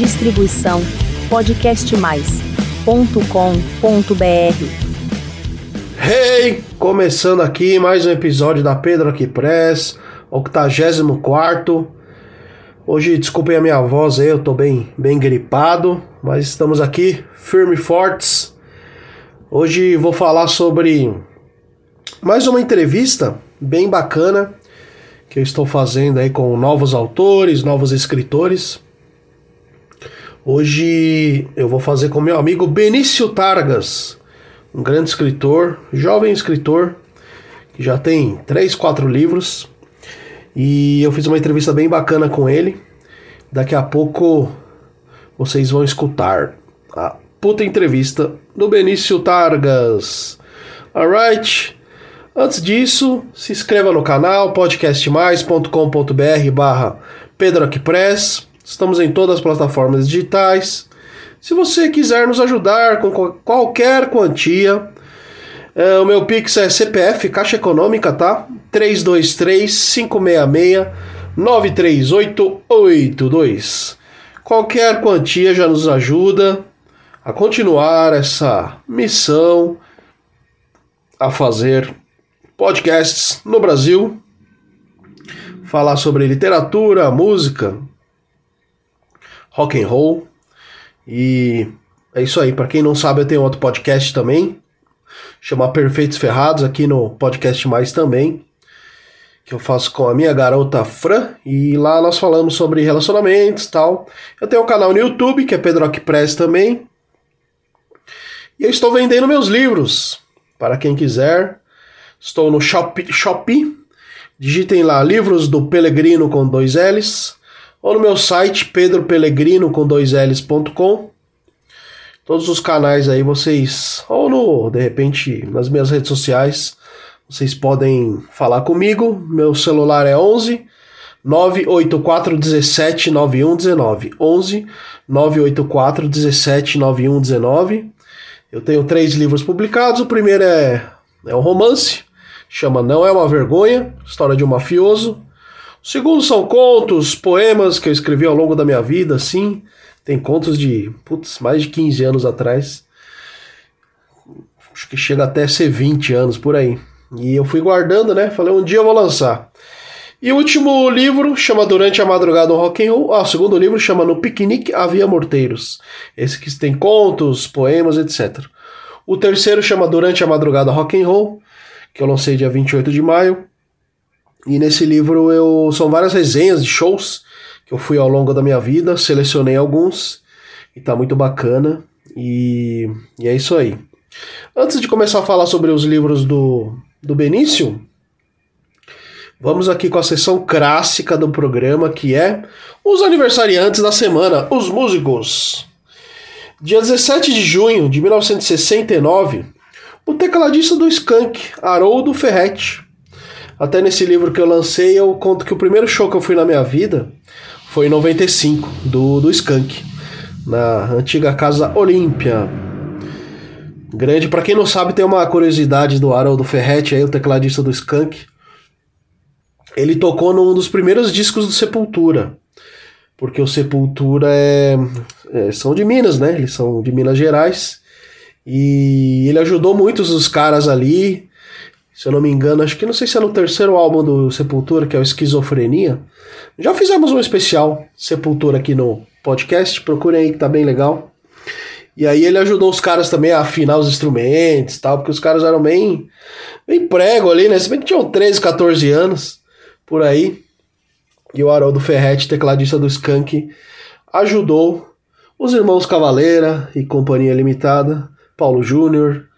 Distribuição podcastmais.com.br. Hey! Começando aqui mais um episódio da Pedro Aqui Press, 84. Hoje, desculpem a minha voz aí, eu tô bem, bem gripado, mas estamos aqui firme e fortes. Hoje vou falar sobre mais uma entrevista bem bacana que eu estou fazendo aí com novos autores, novos escritores. Hoje eu vou fazer com meu amigo Benício Targas, um grande escritor, jovem escritor, que já tem três, quatro livros. E eu fiz uma entrevista bem bacana com ele. Daqui a pouco vocês vão escutar a puta entrevista do Benício Targas. Alright? Antes disso, se inscreva no canal podcastmais.com.br barra Pedro. Estamos em todas as plataformas digitais. Se você quiser nos ajudar com qualquer quantia, é, o meu Pix é CPF, Caixa Econômica, tá? 323-56-93882. Qualquer quantia já nos ajuda a continuar essa missão a fazer podcasts no Brasil, falar sobre literatura, música, rock and roll. E é isso aí. Para quem não sabe, eu tenho outro podcast também, chama Perfeitos Ferrados, aqui no Podcast Mais também, que eu faço com a minha garota Fran, e lá nós falamos sobre relacionamentos tal. Eu tenho um canal no YouTube, que é Pedro Rock Press também. E eu estou vendendo meus livros, para quem quiser. Estou no Shopee. digitem lá livros do Pelegrino com dois L's ou no meu site pedropelegrino com dois L's.com. Todos os canais aí vocês, ou no, de repente, nas minhas redes sociais, vocês podem falar comigo. Meu celular é 11 984 17 9119. 11 984 17 9119. Eu tenho três livros publicados. O primeiro é, é um romance, chama Não é uma Vergonha, história de um mafioso. O segundo são contos, poemas que eu escrevi ao longo da minha vida, assim. Tem contos de, putz, mais de 15 anos atrás. Acho que chega até ser 20 anos por aí. E eu fui guardando, né? Falei, um dia eu vou lançar. E o último livro chama Durante a Madrugada no Rock and Roll. Ah, o segundo livro chama No Piquenique Havia Morteiros. Esse que tem contos, poemas, etc. O terceiro chama Durante a Madrugada Rock and Roll, que eu lancei dia 28 de maio. E nesse livro eu são várias resenhas de shows que eu fui ao longo da minha vida, selecionei alguns e tá muito bacana. E, e é isso aí. Antes de começar a falar sobre os livros do, do Benício, vamos aqui com a sessão clássica do programa que é os aniversariantes da semana, os músicos. Dia 17 de junho de 1969, o tecladista do Skank, Haroldo Ferretti, até nesse livro que eu lancei, eu conto que o primeiro show que eu fui na minha vida foi em 95, do, do Skank, na antiga Casa Olímpia. Grande, para quem não sabe, tem uma curiosidade do Haroldo Ferretti, aí, o tecladista do Skank. Ele tocou num dos primeiros discos do Sepultura. Porque o Sepultura é, é, são de Minas, né? Eles são de Minas Gerais. E ele ajudou muitos dos caras ali se eu não me engano, acho que não sei se é no terceiro álbum do Sepultura, que é o Esquizofrenia. Já fizemos um especial Sepultura aqui no podcast, procurem aí que tá bem legal. E aí ele ajudou os caras também a afinar os instrumentos tal, porque os caras eram bem, bem prego ali, né? Se bem que tinham 13, 14 anos, por aí. E o Haroldo Ferretti, tecladista do Skank, ajudou os irmãos Cavaleira e Companhia Limitada, Paulo Júnior,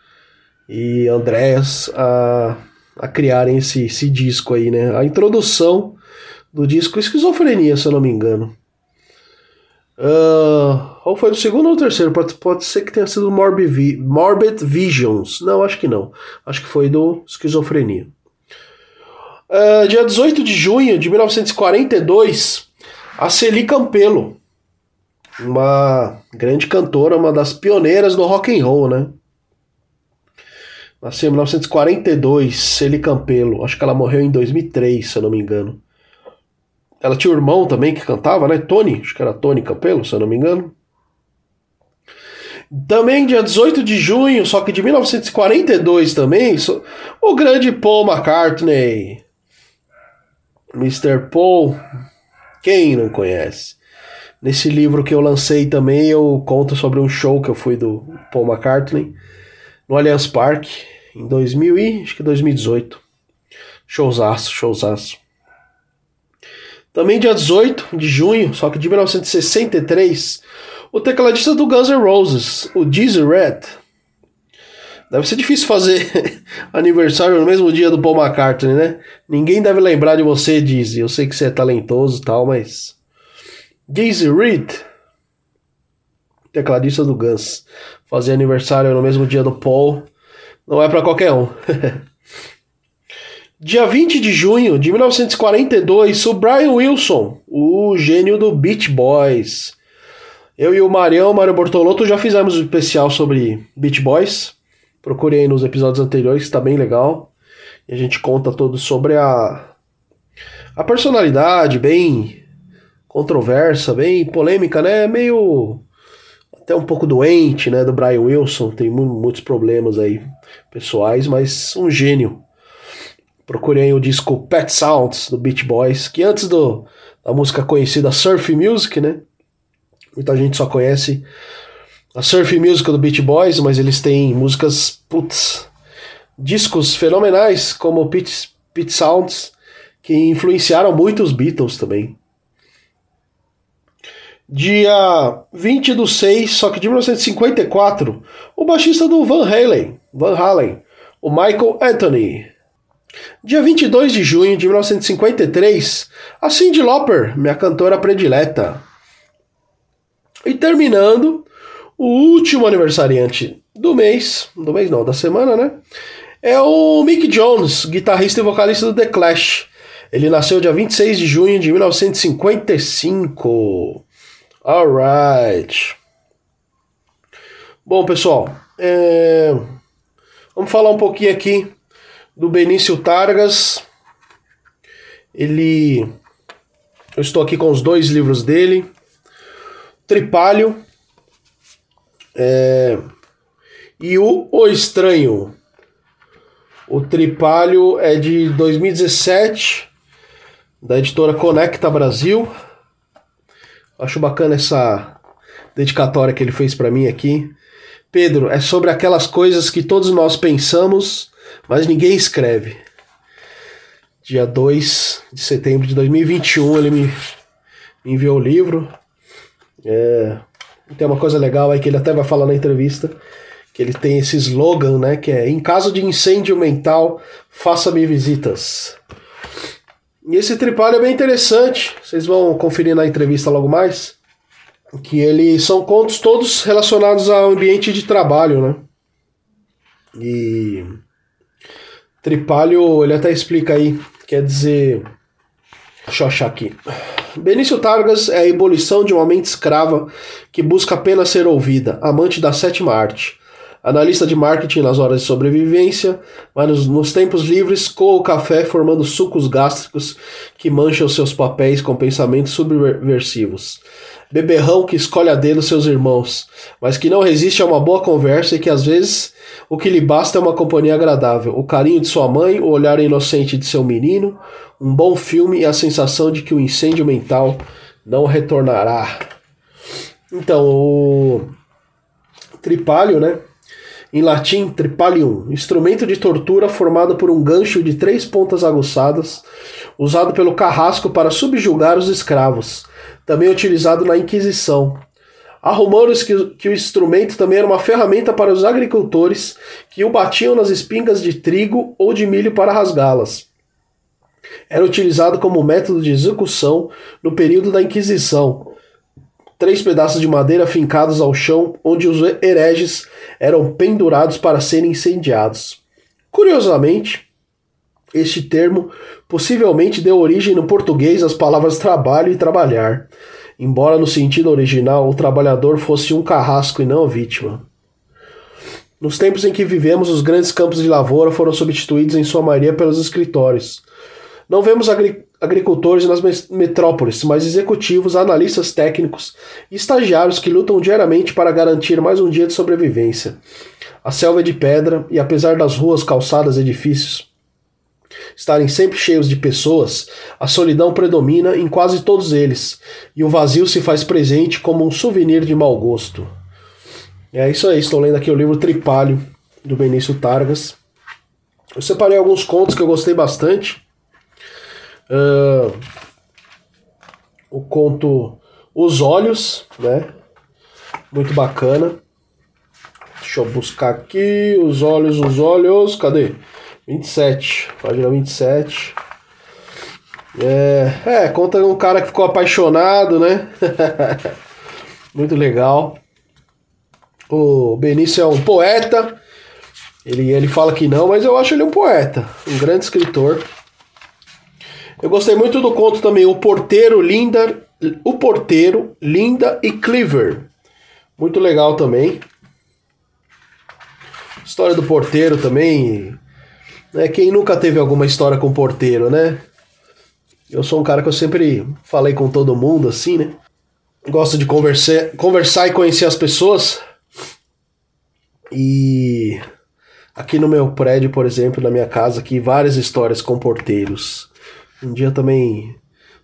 e Andréas a, a criarem esse, esse disco aí, né? A introdução do disco Esquizofrenia, se eu não me engano. Uh, ou foi do segundo ou terceiro? Pode, pode ser que tenha sido Morbid, Morbid Visions. Não, acho que não. Acho que foi do Esquizofrenia. Uh, dia 18 de junho de 1942, a Celi Campelo, uma grande cantora, uma das pioneiras do rock and roll, né? Nasceu em 1942, Celi Campelo. Acho que ela morreu em 2003, se eu não me engano. ela tinha um irmão também que cantava, né? Tony, acho que era Tony Campelo, se eu não me engano. Também dia 18 de junho, só que de 1942 também, o grande Paul McCartney. Mr. Paul, quem não conhece? Nesse livro que eu lancei também, eu conto sobre um show que eu fui do Paul McCartney no Allianz Parque em 2000 e acho que 2018. Showzaço, showzaço. Também dia 18 de junho, só que de 1963, o tecladista do Guns N' Roses, o Dizzy Red. Deve ser difícil fazer aniversário no mesmo dia do Paul McCartney, né? Ninguém deve lembrar de você, Dizzy. Eu sei que você é talentoso e tal, mas. Dizzy Reed, tecladista do Guns, fazer aniversário no mesmo dia do Paul não é para qualquer um. Dia 20 de junho de 1942, o Brian Wilson, o gênio do Beach Boys. Eu e o Marião, Mário Bortolotto, já fizemos um especial sobre Beach Boys. Procurei nos episódios anteriores, está bem legal. E a gente conta todo sobre a, a personalidade bem controversa, bem polêmica, né? Meio até um pouco doente, né? Do Brian Wilson, tem muitos problemas aí pessoais, mas um gênio Procurei o disco Pet Sounds do Beach Boys, que antes do, da música conhecida Surf Music, né? Muita gente só conhece a Surf Music do Beach Boys, mas eles têm músicas, putz, discos fenomenais como Pit, Pit Sounds, que influenciaram muito os Beatles também. Dia 20 do 6, só que de 1954, o baixista do Van Halen, Van Halen, o Michael Anthony, Dia 22 de junho de 1953, a Cyndi Lauper, minha cantora predileta. E terminando, o último aniversariante do mês, do mês não, da semana, né? É o Mick Jones, guitarrista e vocalista do The Clash. Ele nasceu dia 26 de junho de 1955. Alright. Bom, pessoal, é... vamos falar um pouquinho aqui do Benício Targas. Ele. Eu estou aqui com os dois livros dele. Tripalho. É, e o O Estranho. O Tripalho é de 2017, da editora Conecta Brasil. Acho bacana essa dedicatória que ele fez para mim aqui. Pedro, é sobre aquelas coisas que todos nós pensamos mas ninguém escreve. Dia 2 de setembro de 2021 ele me, enviou o livro. É, tem uma coisa legal aí que ele até vai falar na entrevista, que ele tem esse slogan, né, que é em caso de incêndio mental, faça-me visitas. E esse tripalho é bem interessante, vocês vão conferir na entrevista logo mais, que eles são contos todos relacionados ao ambiente de trabalho, né? E Tripalho, ele até explica aí, quer dizer. Deixa eu achar aqui. Benício Targas é a ebulição de uma mente escrava que busca apenas ser ouvida, amante da sétima arte. Analista de marketing nas horas de sobrevivência, mas nos, nos tempos livres coa o café formando sucos gástricos que mancham seus papéis com pensamentos subversivos beberrão que escolhe a dedo seus irmãos, mas que não resiste a uma boa conversa e que às vezes o que lhe basta é uma companhia agradável, o carinho de sua mãe, o olhar inocente de seu menino, um bom filme e a sensação de que o incêndio mental não retornará. Então, o tripalho, né? Em latim, tripalium, instrumento de tortura formado por um gancho de três pontas aguçadas, usado pelo carrasco para subjugar os escravos, também utilizado na Inquisição. Há rumores que, que o instrumento também era uma ferramenta para os agricultores que o batiam nas espingas de trigo ou de milho para rasgá-las. Era utilizado como método de execução no período da Inquisição. Três pedaços de madeira fincados ao chão, onde os hereges eram pendurados para serem incendiados. Curiosamente, este termo possivelmente deu origem no português às palavras trabalho e trabalhar embora no sentido original o trabalhador fosse um carrasco e não vítima. Nos tempos em que vivemos, os grandes campos de lavoura foram substituídos em sua maioria pelos escritórios. Não vemos agri agricultores nas metrópoles, mas executivos, analistas técnicos e estagiários que lutam diariamente para garantir mais um dia de sobrevivência. A selva é de pedra e, apesar das ruas, calçadas e edifícios estarem sempre cheios de pessoas, a solidão predomina em quase todos eles e o vazio se faz presente como um souvenir de mau gosto. É isso aí, estou lendo aqui o livro Tripalho do Benício Targas. Eu separei alguns contos que eu gostei bastante. Uh, o conto Os Olhos, né? Muito bacana. Deixa eu buscar aqui. Os Olhos, os Olhos. Cadê? 27. Página 27. É, é, conta um cara que ficou apaixonado, né? Muito legal. O Benício é um poeta ele, ele fala que não, mas eu acho ele um poeta, um grande escritor. Eu gostei muito do conto também O Porteiro, Linda, O Porteiro, Linda e Cleaver. Muito legal também. História do porteiro também. Né? Quem nunca teve alguma história com porteiro, né? Eu sou um cara que eu sempre falei com todo mundo assim, né? Gosto de conversar, conversar e conhecer as pessoas. E Aqui no meu prédio, por exemplo, na minha casa, aqui várias histórias com porteiros. Um dia também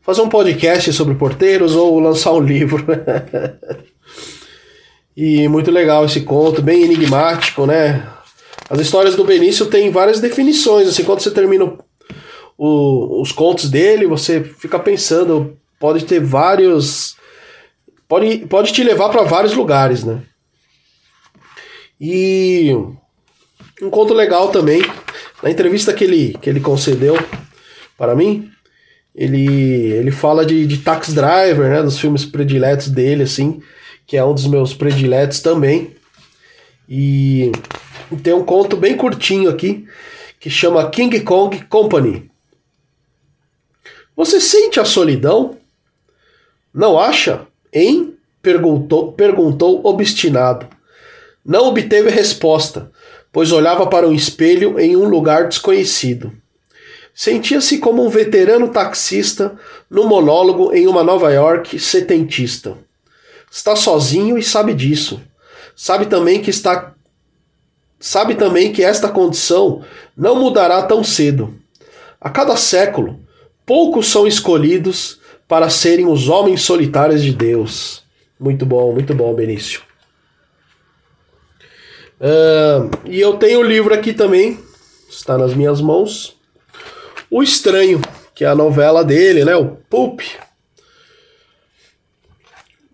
fazer um podcast sobre porteiros ou lançar um livro. e muito legal esse conto, bem enigmático, né? As histórias do Benício têm várias definições, assim, quando você termina o, os contos dele, você fica pensando, pode ter vários pode, pode te levar para vários lugares, né? E um conto legal também. Na entrevista que ele, que ele concedeu para mim, ele, ele fala de, de Tax Driver, né? Dos filmes prediletos dele, assim, que é um dos meus prediletos também. E tem um conto bem curtinho aqui que chama King Kong Company. Você sente a solidão? Não acha? Hein? Perguntou, perguntou obstinado. Não obteve resposta, pois olhava para um espelho em um lugar desconhecido. Sentia-se como um veterano taxista no monólogo em uma Nova York setentista. Está sozinho e sabe disso. Sabe também que está sabe também que esta condição não mudará tão cedo. A cada século, poucos são escolhidos para serem os homens solitários de Deus. Muito bom, muito bom, Benício. Uh, e eu tenho o livro aqui também, está nas minhas mãos. O Estranho, que é a novela dele, né? O Pulp.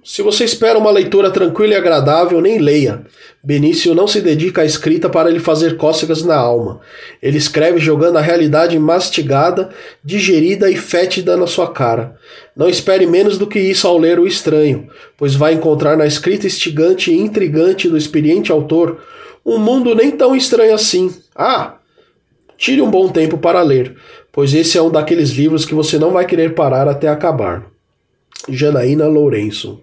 Se você espera uma leitura tranquila e agradável, nem leia. Benício não se dedica à escrita para lhe fazer cócegas na alma. Ele escreve jogando a realidade mastigada, digerida e fétida na sua cara. Não espere menos do que isso ao ler O Estranho, pois vai encontrar na escrita instigante e intrigante do experiente autor um mundo nem tão estranho assim. Ah, tire um bom tempo para ler, pois esse é um daqueles livros que você não vai querer parar até acabar. Janaína Lourenço.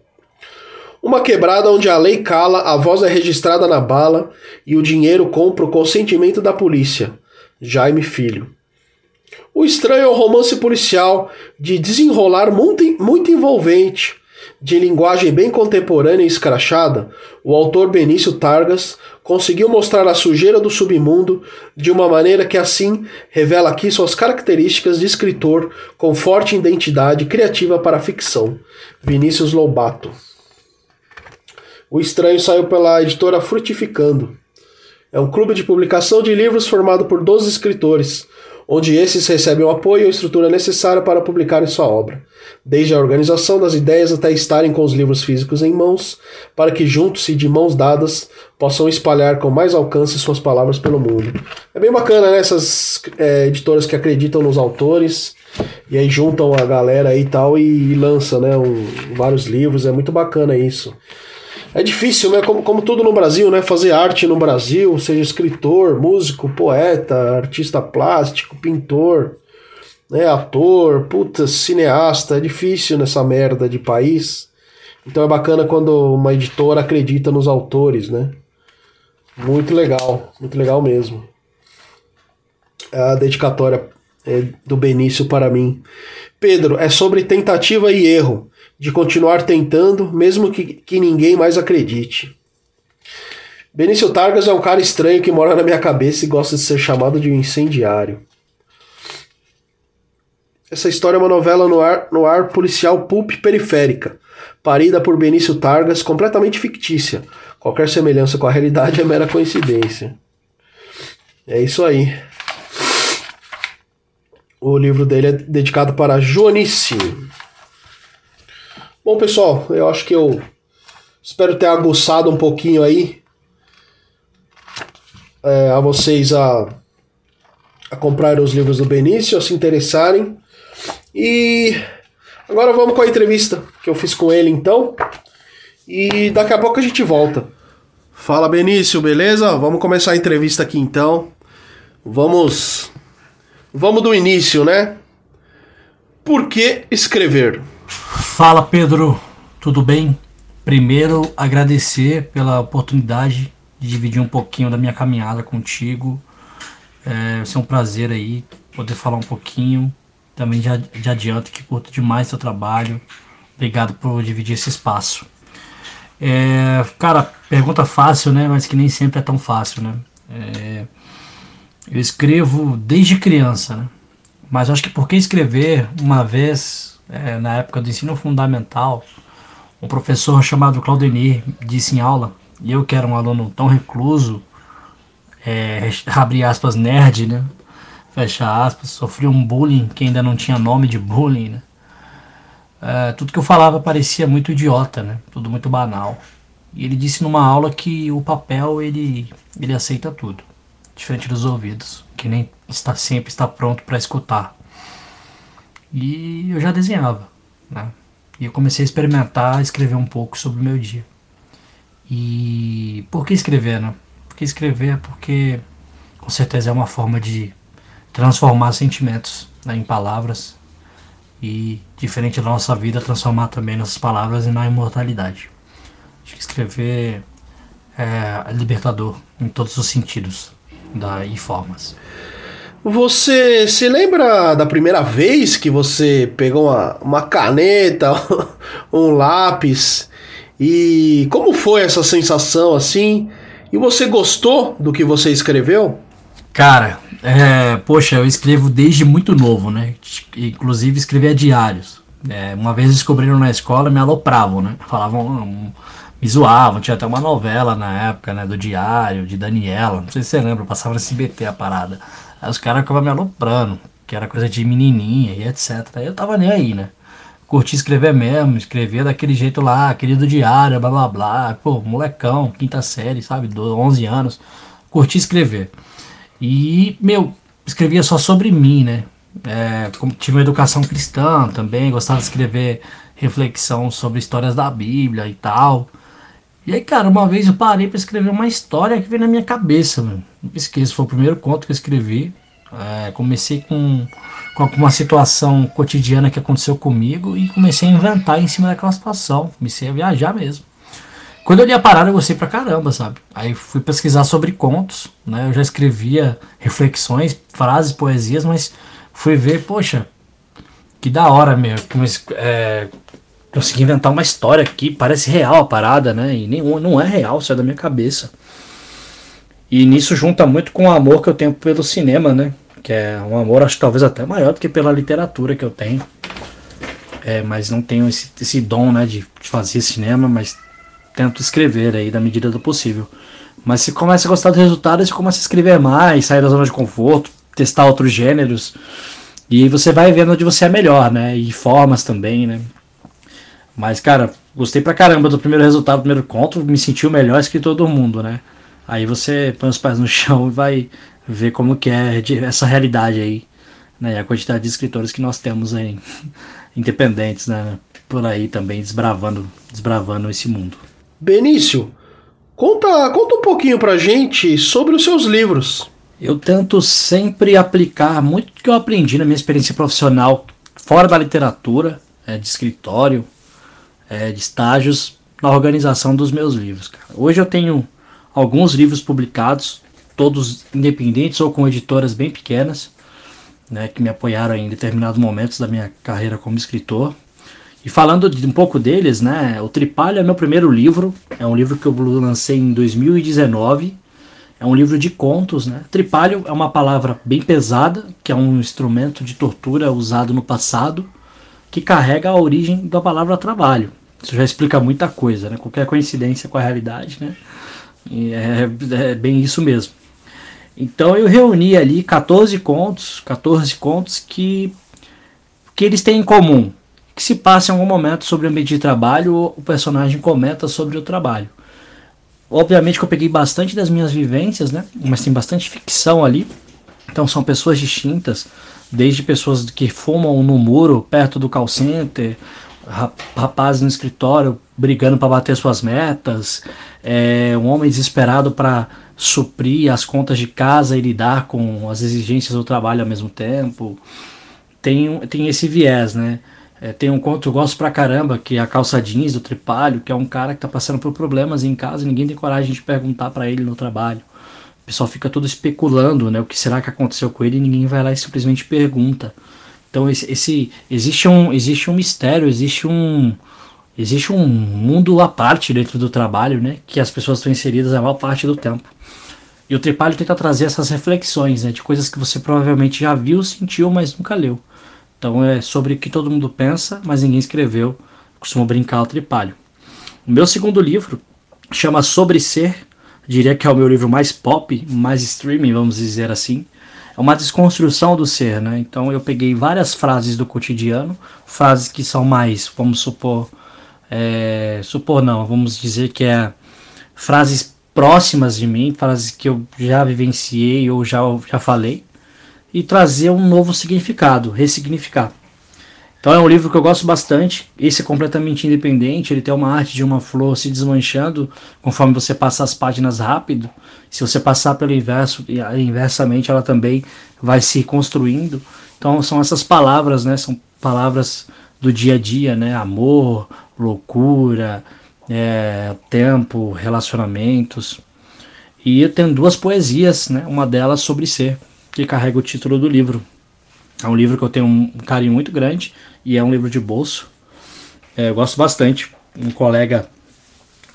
Uma quebrada onde a lei cala, a voz é registrada na bala e o dinheiro compra o consentimento da polícia. Jaime Filho. O estranho é um romance policial de desenrolar muito, muito envolvente, de linguagem bem contemporânea e escrachada, o autor Benício Targas conseguiu mostrar a sujeira do submundo de uma maneira que assim revela aqui suas características de escritor com forte identidade criativa para a ficção. Vinícius Lobato. O Estranho saiu pela editora Frutificando. É um clube de publicação de livros formado por 12 escritores, onde esses recebem o apoio e a estrutura necessária para publicarem sua obra, desde a organização das ideias até estarem com os livros físicos em mãos, para que juntos e de mãos dadas possam espalhar com mais alcance suas palavras pelo mundo. É bem bacana, né? Essas é, editoras que acreditam nos autores e aí juntam a galera e tal e, e lançam, né? Um, vários livros, é muito bacana isso. É difícil, né? Como, como tudo no Brasil, né? Fazer arte no Brasil, seja escritor, músico, poeta, artista plástico, pintor, né? Ator, puta, cineasta. É difícil nessa merda de país. Então é bacana quando uma editora acredita nos autores, né? Muito legal, muito legal mesmo. A dedicatória é, do Benício para mim. Pedro, é sobre tentativa e erro, de continuar tentando, mesmo que, que ninguém mais acredite. Benício Targas é um cara estranho que mora na minha cabeça e gosta de ser chamado de um incendiário. Essa história é uma novela no ar, no ar policial pulp periférica, parida por Benício Targas, completamente fictícia. Qualquer semelhança com a realidade é mera coincidência. É isso aí. O livro dele é dedicado para Joanice. Bom, pessoal, eu acho que eu espero ter aguçado um pouquinho aí é, a vocês a, a comprar os livros do Benício, a se interessarem. E agora vamos com a entrevista que eu fiz com ele então. E daqui a pouco a gente volta. Fala Benício, beleza? Vamos começar a entrevista aqui então. Vamos Vamos do início, né? Por que escrever? Fala Pedro, tudo bem? Primeiro agradecer pela oportunidade de dividir um pouquinho da minha caminhada contigo. É, vai ser um prazer aí poder falar um pouquinho. Também já, já adianto que curto demais seu trabalho. Obrigado por dividir esse espaço. É, cara, pergunta fácil, né? Mas que nem sempre é tão fácil, né? É, eu escrevo desde criança, né? Mas acho que porque escrever, uma vez, é, na época do ensino fundamental, um professor chamado Claudenir disse em aula, e eu que era um aluno tão recluso, é, abre aspas, nerd, né? Fecha aspas, sofri um bullying que ainda não tinha nome de bullying, né? É, tudo que eu falava parecia muito idiota, né? Tudo muito banal. E ele disse numa aula que o papel ele, ele aceita tudo diferente dos ouvidos, que nem está sempre está pronto para escutar. E eu já desenhava, né? E eu comecei a experimentar, escrever um pouco sobre o meu dia. E por que escrever, né? Porque escrever é porque com certeza é uma forma de transformar sentimentos né, em palavras e diferente da nossa vida transformar também nossas palavras na imortalidade. Acho que escrever é libertador em todos os sentidos da e-formas. Você se lembra da primeira vez que você pegou uma, uma caneta, um lápis e como foi essa sensação assim? E você gostou do que você escreveu? Cara, é, poxa, eu escrevo desde muito novo, né? Inclusive escrevia diários. É, uma vez descobriram na escola me alopravam, né? Falavam, me zoavam. Tinha até uma novela na época, né? Do Diário, de Daniela. Não sei se você lembra, passava no SBT a parada. Aí os caras ficavam me aloprando, que era coisa de menininha e etc. Aí eu tava nem aí, né? Curti escrever mesmo, escrevia daquele jeito lá, aquele do diário, blá blá blá. Pô, molecão, quinta série, sabe? 11 anos. Curti escrever. E, meu, escrevia só sobre mim, né? É, tive uma educação cristã também, gostava de escrever reflexão sobre histórias da Bíblia e tal. E aí, cara, uma vez eu parei para escrever uma história que veio na minha cabeça, mano. Não esqueço, foi o primeiro conto que eu escrevi. É, comecei com, com uma situação cotidiana que aconteceu comigo e comecei a inventar em cima daquela situação. Comecei a viajar mesmo. Quando eu li a parada, eu gostei pra caramba, sabe? Aí fui pesquisar sobre contos, né? Eu já escrevia reflexões, frases, poesias, mas fui ver, poxa, que da hora, meu. É, consegui inventar uma história aqui, parece real a parada, né? E nenhum, não é real, isso é da minha cabeça. E nisso junta muito com o amor que eu tenho pelo cinema, né? Que é um amor, acho talvez até maior do que pela literatura que eu tenho. É, mas não tenho esse, esse dom, né, de, de fazer cinema, mas tento escrever aí da medida do possível. Mas se começa a gostar do resultado, você começa a escrever mais, sair da zona de conforto, testar outros gêneros. E você vai vendo onde você é melhor, né? E formas também, né? Mas, cara, gostei pra caramba do primeiro resultado, do primeiro conto, me senti o melhor escritor do mundo, né? Aí você põe os pés no chão e vai ver como que é essa realidade aí, né? E a quantidade de escritores que nós temos aí, independentes, né? Por aí também, desbravando, desbravando esse mundo. Benício, conta, conta um pouquinho pra gente sobre os seus livros. Eu tento sempre aplicar muito do que eu aprendi na minha experiência profissional fora da literatura, é, de escritório, é, de estágios na organização dos meus livros. Cara. Hoje eu tenho alguns livros publicados, todos independentes ou com editoras bem pequenas. né, que me apoiaram em determinados momentos da minha carreira como escritor. E falando de um pouco deles, né, o Tripalho é meu primeiro livro, é um livro que eu lancei em 2019. É um livro de contos, né? Tripalho é uma palavra bem pesada, que é um instrumento de tortura usado no passado, que carrega a origem da palavra trabalho. Isso já explica muita coisa, né? Qualquer coincidência com a realidade, né? É, é, bem isso mesmo. Então eu reuni ali 14 contos, 14 contos que, que eles têm em comum. Que se passa em algum momento sobre o ambiente de trabalho, o personagem comenta sobre o trabalho. Obviamente que eu peguei bastante das minhas vivências, né? Mas tem bastante ficção ali. Então são pessoas distintas, desde pessoas que fumam no muro perto do call center, rapazes no escritório brigando para bater suas metas, é, um homem desesperado para suprir as contas de casa e lidar com as exigências do trabalho ao mesmo tempo. Tem, tem esse viés, né? É, tem um conto que eu gosto pra caramba, que é a calça jeans do Tripalho, que é um cara que tá passando por problemas em casa e ninguém tem coragem de perguntar para ele no trabalho. O pessoal fica todo especulando, né? O que será que aconteceu com ele e ninguém vai lá e simplesmente pergunta. Então esse, esse existe um existe um mistério, existe um existe um mundo à parte dentro do trabalho, né, que as pessoas estão inseridas a maior parte do tempo. E o Tripalho tenta trazer essas reflexões, né, de coisas que você provavelmente já viu, sentiu, mas nunca leu. Então é sobre o que todo mundo pensa, mas ninguém escreveu. Costumo brincar o Tripalho. O meu segundo livro chama Sobre Ser, diria que é o meu livro mais pop, mais streaming, vamos dizer assim uma desconstrução do ser, né? Então eu peguei várias frases do cotidiano, frases que são mais, vamos supor, é, supor não, vamos dizer que é frases próximas de mim, frases que eu já vivenciei ou já, já falei, e trazer um novo significado, ressignificar. Então é um livro que eu gosto bastante. Esse é completamente independente. Ele tem uma arte de uma flor se desmanchando conforme você passa as páginas rápido. Se você passar pelo inverso, inversamente, ela também vai se construindo. Então são essas palavras, né? São palavras do dia a dia, né? Amor, loucura, é, tempo, relacionamentos. E eu tenho duas poesias, né? Uma delas sobre ser, que carrega o título do livro. É um livro que eu tenho um carinho muito grande e é um livro de bolso. É, eu gosto bastante. Um colega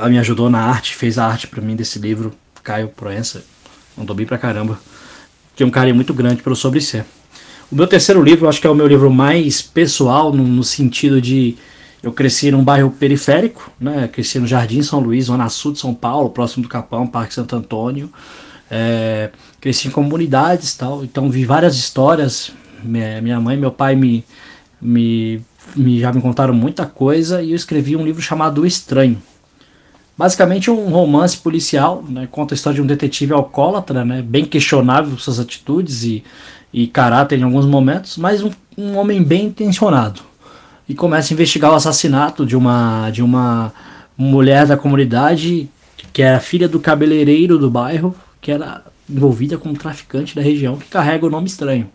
me ajudou na arte, fez a arte para mim desse livro, Caio Proença. Mandou bem pra caramba. Tem um carinho muito grande pelo Sobre Ser. O meu terceiro livro, acho que é o meu livro mais pessoal, no, no sentido de eu cresci num bairro periférico, né? Cresci no Jardim São Luís, zona sul de São Paulo, próximo do Capão, Parque Santo Antônio. É, cresci em comunidades tal, então vi várias histórias. Minha, mãe e meu pai me, me, me, já me contaram muita coisa e eu escrevi um livro chamado O Estranho. Basicamente um romance policial, né, conta a história de um detetive alcoólatra, né, bem questionável suas atitudes e, e caráter em alguns momentos, mas um, um homem bem intencionado. E começa a investigar o assassinato de uma, de uma mulher da comunidade que era filha do cabeleireiro do bairro, que era envolvida com um traficante da região que carrega o nome estranho.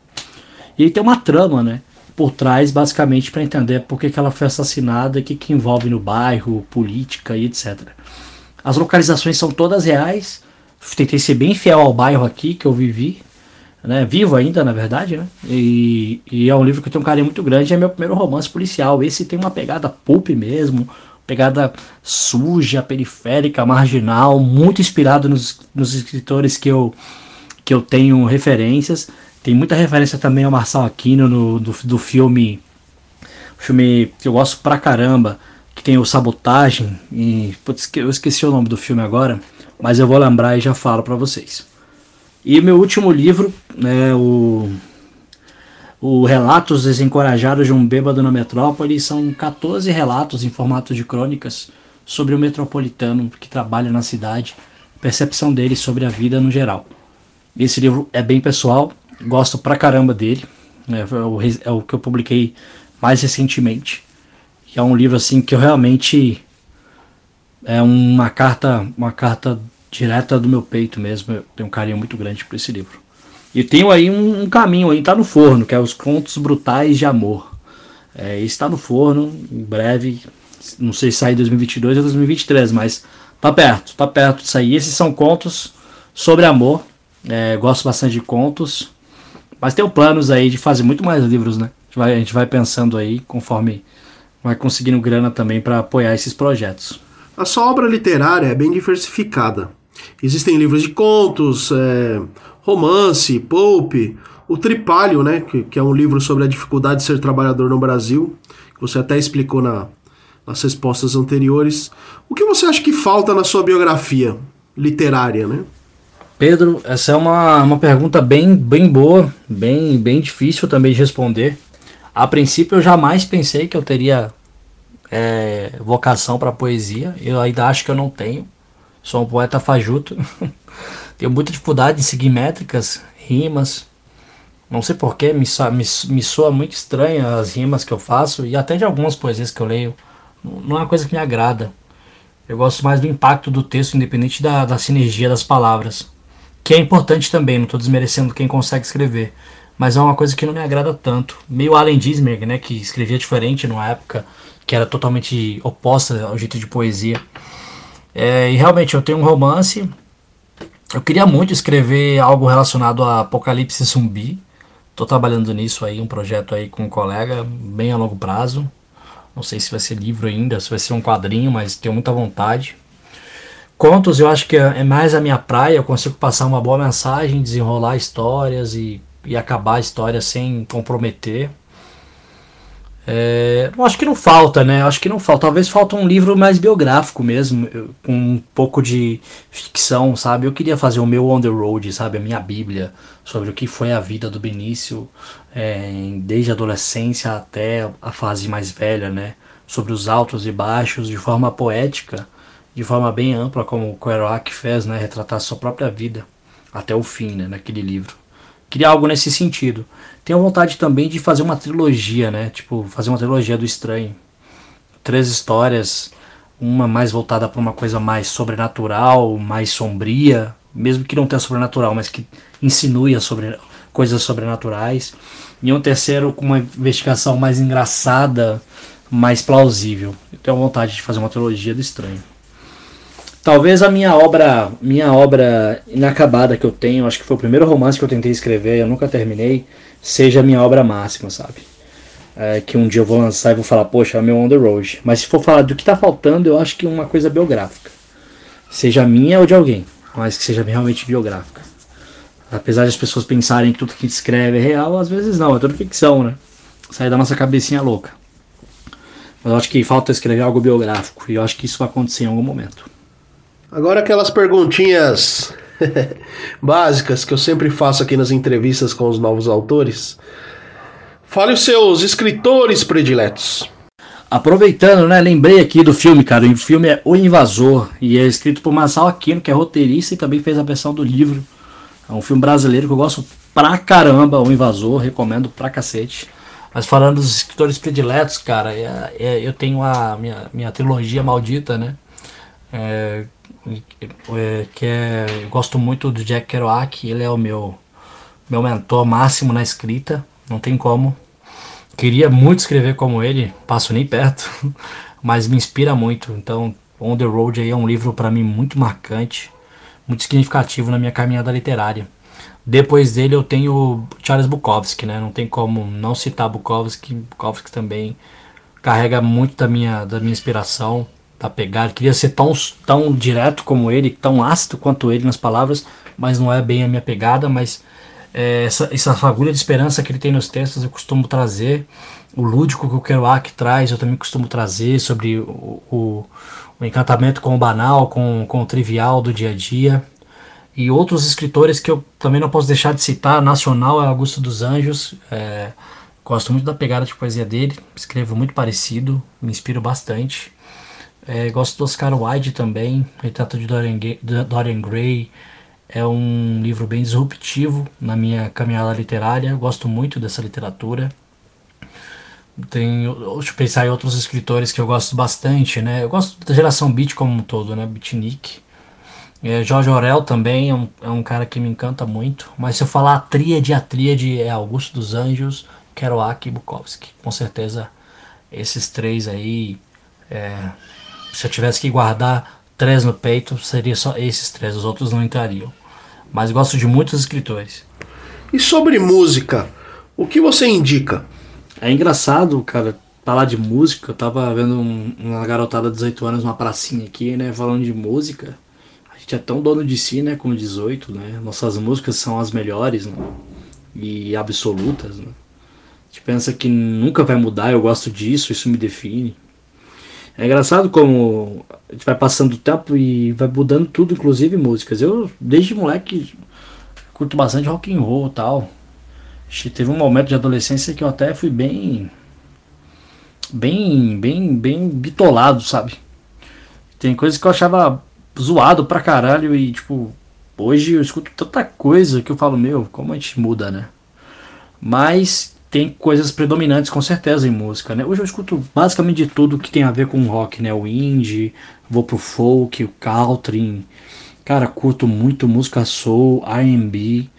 E tem uma trama, né? por trás, basicamente, para entender por que, que ela foi assassinada, o que, que envolve no bairro, política e etc. As localizações são todas reais. Tentei ser bem fiel ao bairro aqui que eu vivi, né? Vivo ainda, na verdade, né? E, e, é um livro que eu tenho um carinho muito grande. É meu primeiro romance policial. Esse tem uma pegada pulp mesmo, pegada suja, periférica, marginal, muito inspirado nos, nos escritores que eu, que eu tenho referências. Tem muita referência também ao Marçal Aquino no, do, do filme. Filme que eu gosto pra caramba. Que tem o Sabotagem. E. Putz, eu esqueci o nome do filme agora. Mas eu vou lembrar e já falo pra vocês. E meu último livro é o. O Relatos Desencorajados de um Bêbado na Metrópole são 14 relatos em formato de crônicas sobre o metropolitano que trabalha na cidade, percepção dele sobre a vida no geral. Esse livro é bem pessoal, Gosto pra caramba dele. É, é, o, é o que eu publiquei mais recentemente. é um livro assim que eu realmente é uma carta, uma carta direta do meu peito mesmo. Eu tenho um carinho muito grande por esse livro. E tenho aí um, um caminho aí, tá no forno, que é os Contos Brutais de Amor. É, está no forno, em breve, não sei se sai em 2022 ou 2023, mas tá perto, tá perto de sair. Esses são contos sobre amor. É, gosto bastante de contos Mas tem planos aí de fazer muito mais livros, né? A gente vai, a gente vai pensando aí conforme vai conseguindo grana também para apoiar esses projetos. A sua obra literária é bem diversificada. Existem livros de contos, é, romance, pulp, o Tripalho, né, que, que, é um livro sobre a dificuldade de ser trabalhador no Brasil, que você até explicou na, nas respostas anteriores. O que você acha que falta na sua biografia literária, né? Pedro, essa é uma, uma pergunta bem, bem boa, bem, bem difícil também de responder. A princípio, eu jamais pensei que eu teria é, vocação para poesia. Eu ainda acho que eu não tenho. Sou um poeta fajuto. tenho muita dificuldade em seguir métricas, rimas. Não sei porquê, me, me, me soa muito estranha as rimas que eu faço e até de algumas poesias que eu leio. Não é uma coisa que me agrada. Eu gosto mais do impacto do texto, independente da, da sinergia das palavras que é importante também, não estou desmerecendo quem consegue escrever, mas é uma coisa que não me agrada tanto. Meio Allen Ginsberg, né, que escrevia diferente numa época que era totalmente oposta ao jeito de poesia. É, e realmente eu tenho um romance. Eu queria muito escrever algo relacionado a Apocalipse Zumbi. Estou trabalhando nisso aí, um projeto aí com um colega, bem a longo prazo. Não sei se vai ser livro ainda, se vai ser um quadrinho, mas tenho muita vontade. Contos eu acho que é, é mais a minha praia, eu consigo passar uma boa mensagem, desenrolar histórias e, e acabar a história sem comprometer. É, eu acho que não falta, né? Eu acho que não falta. Talvez falta um livro mais biográfico mesmo, com um pouco de ficção, sabe? Eu queria fazer o meu on the road, sabe? A minha bíblia sobre o que foi a vida do Benício, é, desde a adolescência até a fase mais velha, né? Sobre os altos e baixos, de forma poética de forma bem ampla, como o Kerouac fez, né, retratar sua própria vida até o fim, né, naquele livro. Queria algo nesse sentido. Tenho vontade também de fazer uma trilogia, né, tipo, fazer uma trilogia do estranho. Três histórias, uma mais voltada para uma coisa mais sobrenatural, mais sombria, mesmo que não tenha sobrenatural, mas que insinue sobre coisas sobrenaturais. E um terceiro com uma investigação mais engraçada, mais plausível. Eu tenho vontade de fazer uma trilogia do estranho. Talvez a minha obra, minha obra inacabada que eu tenho, acho que foi o primeiro romance que eu tentei escrever, eu nunca terminei, seja a minha obra máxima, sabe? É, que um dia eu vou lançar e vou falar, poxa, é meu on the road. Mas se for falar do que está faltando, eu acho que uma coisa biográfica. Seja minha ou de alguém, mas que seja realmente biográfica. Apesar de as pessoas pensarem que tudo que escreve é real, às vezes não, é tudo ficção, né? Sai da nossa cabecinha louca. Mas eu acho que falta escrever algo biográfico, e eu acho que isso vai acontecer em algum momento. Agora aquelas perguntinhas básicas que eu sempre faço aqui nas entrevistas com os novos autores. Fale os seus escritores prediletos. Aproveitando, né? Lembrei aqui do filme, cara. O filme é O Invasor e é escrito por Marcel Aquino, que é roteirista e também fez a versão do livro. É um filme brasileiro que eu gosto pra caramba, O Invasor, recomendo pra cacete. Mas falando dos escritores prediletos, cara, é, é, eu tenho a minha, minha trilogia maldita, né? É, que é, gosto muito do Jack Kerouac, ele é o meu meu mentor máximo na escrita, não tem como. Queria muito escrever como ele, passo nem perto, mas me inspira muito. Então, On the Road aí é um livro para mim muito marcante, muito significativo na minha caminhada literária. Depois dele eu tenho Charles Bukowski, né? Não tem como não citar Bukowski. Bukowski também carrega muito da minha, da minha inspiração tá pegado. Queria ser tão, tão direto como ele, tão ácido quanto ele nas palavras, mas não é bem a minha pegada. Mas é, essa, essa fagulha de esperança que ele tem nos textos eu costumo trazer. O lúdico que o Kerouac traz, eu também costumo trazer sobre o, o, o encantamento com o banal, com, com o trivial do dia a dia. E outros escritores que eu também não posso deixar de citar, nacional é Augusto dos Anjos. É, gosto muito da pegada de poesia dele, escrevo muito parecido, me inspiro bastante. É, gosto do Oscar Wilde também, Retrato de Dorian, Dorian Gray. É um livro bem disruptivo na minha caminhada literária. Gosto muito dessa literatura. Tenho, deixa eu pensar em outros escritores que eu gosto bastante, né? Eu gosto da geração Beat como um todo, né? Beatnik. É, Jorge Orel também é um, é um cara que me encanta muito. Mas se eu falar a tríade, a tríade é Augusto dos Anjos, Kerouac e Bukowski. Com certeza esses três aí é, se eu tivesse que guardar três no peito, seria só esses três, os outros não entrariam. Mas gosto de muitos escritores. E sobre música, o que você indica? É engraçado, cara, falar de música. Eu tava vendo um, uma garotada de 18 anos numa pracinha aqui, né, falando de música. A gente é tão dono de si, né, com 18, né? Nossas músicas são as melhores, né? E absolutas, né? A gente pensa que nunca vai mudar, eu gosto disso, isso me define. É engraçado como a gente vai passando o tempo e vai mudando tudo, inclusive músicas. Eu, desde moleque, curto bastante rock and roll e tal. Teve um momento de adolescência que eu até fui bem. Bem, bem, bem bitolado, sabe? Tem coisas que eu achava zoado pra caralho e, tipo, hoje eu escuto tanta coisa que eu falo, meu, como a gente muda, né? Mas tem coisas predominantes com certeza em música, né? Hoje eu escuto basicamente de tudo que tem a ver com rock, né? O indie, vou pro folk, o country. Cara, curto muito música soul, R&B,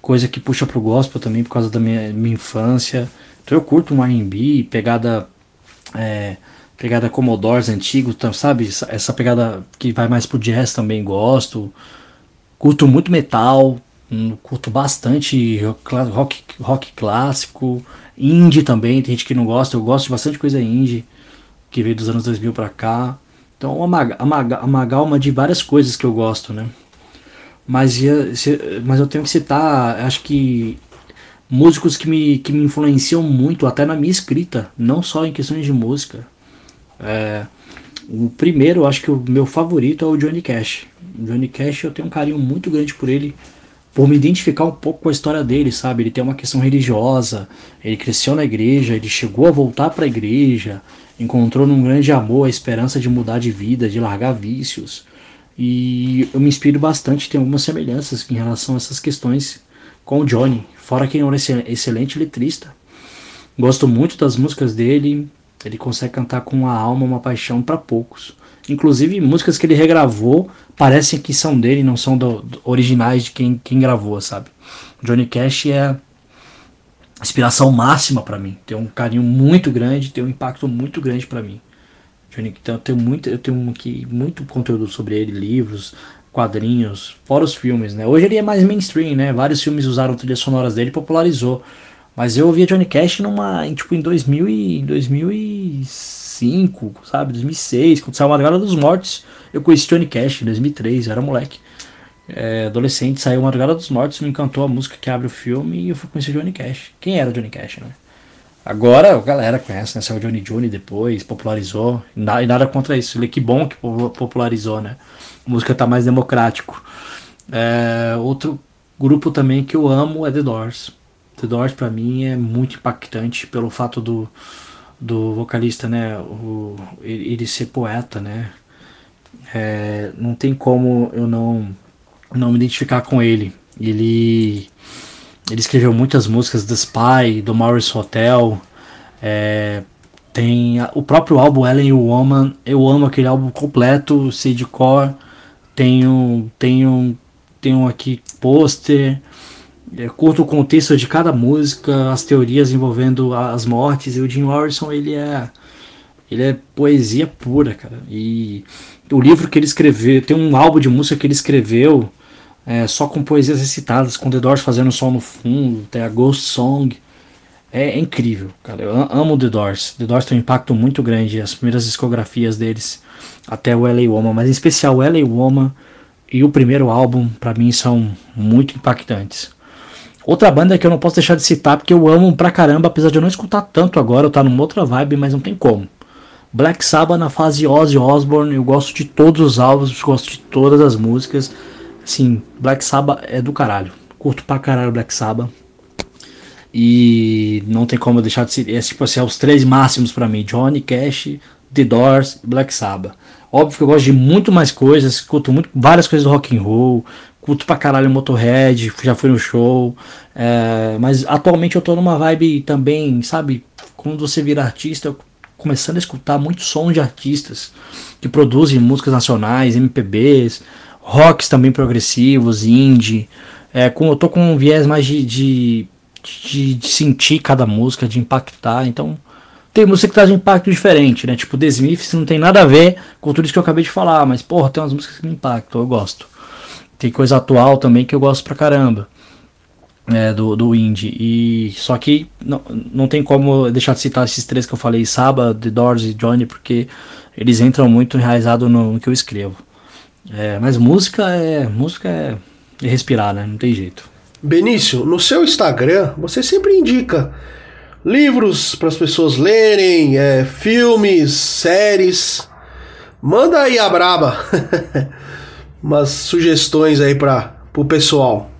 coisa que puxa pro gospel também por causa da minha, minha infância. Então eu curto um R&B, pegada é, pegada Commodores antigo, sabe? Essa pegada que vai mais pro jazz também gosto. Curto muito metal, curto bastante rock, rock clássico, indie também, tem gente que não gosta, eu gosto de bastante coisa indie, que veio dos anos 2000 para cá. Então, uma, uma, uma gama de várias coisas que eu gosto, né? Mas, mas eu tenho que citar, acho que músicos que me, que me influenciam muito, até na minha escrita, não só em questões de música. É, o primeiro, acho que o meu favorito é o Johnny Cash. O Johnny Cash eu tenho um carinho muito grande por ele por me identificar um pouco com a história dele, sabe? Ele tem uma questão religiosa, ele cresceu na igreja, ele chegou a voltar para a igreja, encontrou num grande amor a esperança de mudar de vida, de largar vícios. E eu me inspiro bastante, tem algumas semelhanças em relação a essas questões com o Johnny, fora que ele é um excelente letrista. Gosto muito das músicas dele, ele consegue cantar com uma alma, uma paixão para poucos. Inclusive, músicas que ele regravou parecem que são dele, não são do, do, originais de quem, quem gravou, sabe? Johnny Cash é inspiração máxima para mim. Tem um carinho muito grande, tem um impacto muito grande para mim. Johnny, então eu tenho muito, eu tenho aqui muito conteúdo sobre ele, livros, quadrinhos, fora os filmes, né? Hoje ele é mais mainstream, né? Vários filmes usaram trilhas sonoras dele popularizou. Mas eu ouvia Johnny Cash numa, em, tipo em 2000 e 2006 2005, sabe? 2006, quando saiu Madrugada dos Mortos, eu conheci Johnny Cash em 2003, eu era moleque. É, adolescente, saiu Madrugada dos Mortos, me encantou a música que abre o filme e eu fui conhecer Johnny Cash. Quem era Johnny Cash, né? Agora a galera conhece, né? Saiu Johnny Johnny depois, popularizou. E nada contra isso. Que bom que popularizou, né? A música tá mais democrático. É, outro grupo também que eu amo é The Doors. The Doors para mim é muito impactante pelo fato do, do vocalista, né? O, ele ser poeta, né? É, não tem como eu não não me identificar com ele. Ele ele escreveu muitas músicas do Spy, do Morris Hotel. É, tem a, o próprio álbum Ellen Woman. Eu amo aquele álbum completo, Core. Tenho tenho tenho aqui pôster é, o contexto de cada música, as teorias envolvendo as mortes, e o Jim Morrison ele é ele é poesia pura, cara. E o livro que ele escreveu, tem um álbum de música que ele escreveu é, só com poesias recitadas, com The Doors fazendo som no fundo, tem a Ghost Song. É, é incrível, cara. Eu amo The Doors. The Doors tem um impacto muito grande, as primeiras discografias deles, até o LA Woman, mas em especial o LA Woman e o primeiro álbum, para mim, são muito impactantes. Outra banda que eu não posso deixar de citar porque eu amo pra caramba, apesar de eu não escutar tanto agora, eu tá numa outra vibe, mas não tem como. Black Sabbath na fase Ozzy Osbourne, eu gosto de todos os álbuns, gosto de todas as músicas. Assim, Black Sabbath é do caralho. Curto pra caralho Black Sabbath. E não tem como deixar de citar. É tipo assim, é os três máximos para mim: Johnny Cash, The Doors e Black Sabbath. Óbvio que eu gosto de muito mais coisas, escuto muito, várias coisas do rock and roll, curto pra caralho Motorhead, já fui no show. É, mas atualmente eu tô numa vibe também, sabe? Quando você vira artista, eu começando a escutar muito som de artistas que produzem músicas nacionais, MPBs, rocks também progressivos, indie. É, com, eu tô com um viés mais de, de, de, de sentir cada música, de impactar. Então tem música que traz um impacto diferente, né? Tipo, The Smiths não tem nada a ver com tudo isso que eu acabei de falar, mas, porra, tem umas músicas que me impactam, eu gosto. Tem coisa atual também que eu gosto pra caramba. é, do, do indie. E, só que não, não tem como deixar de citar esses três que eu falei, Saba, The Doors e Johnny, porque eles entram muito enraizado no, no que eu escrevo. É, mas música é música é, é respirar, né? Não tem jeito. Benício, no seu Instagram você sempre indica livros para as pessoas lerem, é, filmes, séries. Manda aí a braba. Umas sugestões aí para o pessoal.